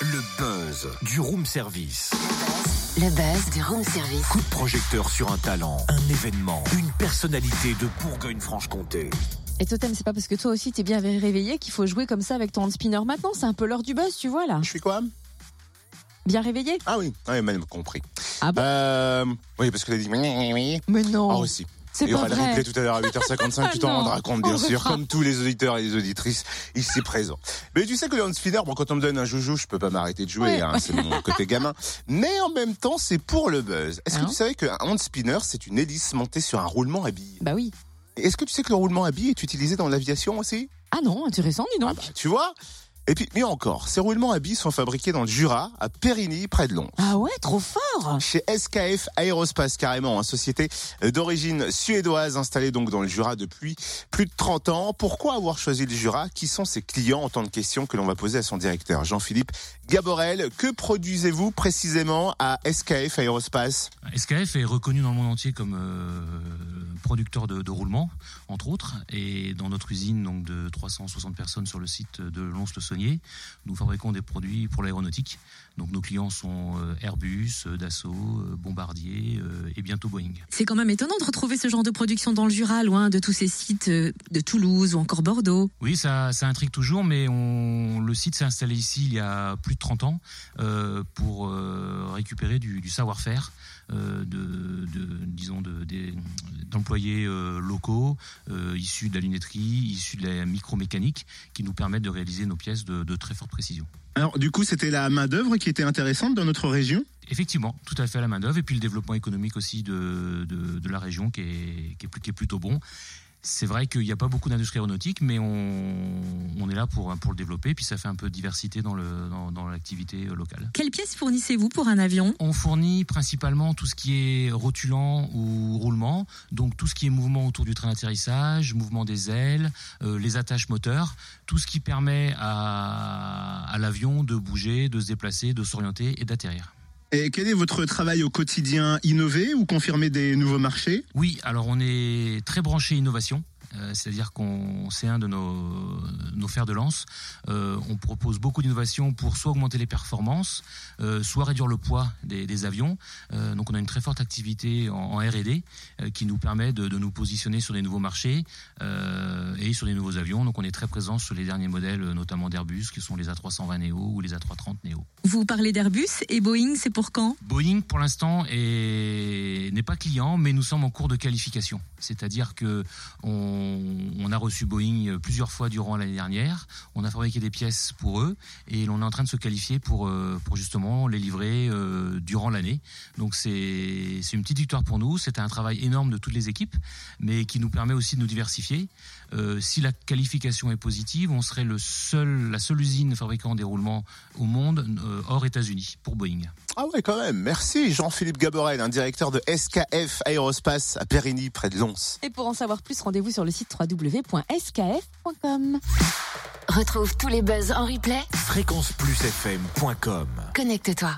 Le buzz du room service. Le buzz du room service. Coup de projecteur sur un talent, un événement, une personnalité de Bourgogne-Franche-Comté. Et Totem, c'est pas parce que toi aussi t'es bien réveillé qu'il faut jouer comme ça avec ton hand spinner maintenant. C'est un peu l'heure du buzz, tu vois là. Je suis quoi? Bien réveillé? Ah oui, oui, même compris. Ah bon? Euh, oui, parce que t'as dit. Mais non. Ah aussi. C'est Il y aura le replay tout à l'heure à 8h55, tu t'en rendras compte, bien sûr, comme tous les auditeurs et les auditrices ici présents. Mais tu sais que le hand spinner, bon, quand on me donne un joujou, je peux pas m'arrêter de jouer, hein, c'est mon côté gamin. Mais en même temps, c'est pour le buzz. Est-ce que Hein tu savais qu'un hand spinner, c'est une hélice montée sur un roulement à billes? Bah oui. Est-ce que tu sais que le roulement à billes est utilisé dans l'aviation aussi? Ah non, intéressant, dis donc. Ah bah, tu vois? Et puis, mieux encore, ces roulements à billes sont fabriqués dans le Jura, à Périgny, près de Lons. Ah ouais, trop fort. Chez SKF Aérospace carrément, hein, société d'origine suédoise installée donc dans le Jura depuis plus de 30 ans. Pourquoi avoir choisi le Jura? Qui sont ses clients? Autant de questions que l'on va poser à son directeur Jean-Philippe Gaborel. Que produisez-vous précisément à SKF Aérospace? SKF est reconnu dans le monde entier comme euh, producteur de, de roulement, entre autres, et dans notre usine donc de 360 personnes sur le site de Lons-le-Saunier, nous fabriquons des produits pour l'aéronautique. Donc nos clients sont euh, Airbus, euh, Dassault, euh, Bombardier et bientôt Boeing. C'est quand même étonnant de retrouver ce genre de production dans le Jura, loin de tous ces sites de Toulouse ou encore Bordeaux. Oui, ça, ça intrigue toujours, mais on, le site s'est installé ici il y a plus de 30 ans euh, pour euh, récupérer du, du savoir-faire euh, de, de, disons, de, d'employés euh, locaux euh, issus de la lunetterie, issus de la micromécanique, qui nous permettent de réaliser nos pièces de, de très forte précision. Alors, du coup, c'était la main-d'œuvre qui était intéressante dans notre région? Effectivement, tout à fait à la main-d'œuvre, et puis le développement économique aussi de, de, de la région qui est, qui est, qui est plutôt bon. C'est vrai qu'il n'y a pas beaucoup d'industrie aéronautique, mais on, on est là pour, pour le développer, puis ça fait un peu de diversité dans, le, dans, dans l'activité euh, locale. Quelles pièces fournissez-vous pour un avion? On fournit principalement tout ce qui est rotulant ou roulement, donc tout ce qui est mouvement autour du train d'atterrissage, mouvement des ailes, euh, les attaches moteurs, tout ce qui permet à, à l'avion de bouger, de se déplacer, de s'orienter et d'atterrir. Et quel est votre travail au quotidien Innover ou confirmer des nouveaux marchés? Oui, alors on est très branché innovation. euh, C'est-à-dire qu'on c'est un de nos, nos fers de lance. Euh, on propose beaucoup d'innovations pour soit augmenter les performances, euh, soit réduire le poids des, avions. Donc on a une très forte activité en, R&D qui nous permet de, de nous positionner sur des nouveaux marchés et sur des nouveaux avions. Donc on est très présent sur les derniers modèles, notamment d'Airbus, qui sont les A320 Neo ou les A330 Neo. Vous parlez d'Airbus et Boeing, c'est pour quand? Boeing, pour l'instant, est- n'est pas client, mais nous sommes en cours de qualification. C'est-à-dire que on, a reçu Boeing plusieurs fois durant l'année dernière. On a fabriqué des pièces pour eux et l'on est en train de se qualifier pour, euh, justement les livrer euh, durant l'année. Donc c'est une petite victoire pour nous. C'est un travail énorme de toutes les équipes, mais qui nous permet aussi de nous diversifier. Euh, si la qualification est positive, on serait le seul, la seule usine fabriquant des roulements au monde hors États-Unis pour Boeing. Ah ouais, quand même. Merci Jean-Philippe Gaborel, un directeur de SKF Aérospace à Périgny, près de Lons. Et pour en savoir plus, rendez-vous sur le site www.skf.com. Retrouve tous les buzz en replay. Fréquenceplusfm.com Connecte-toi.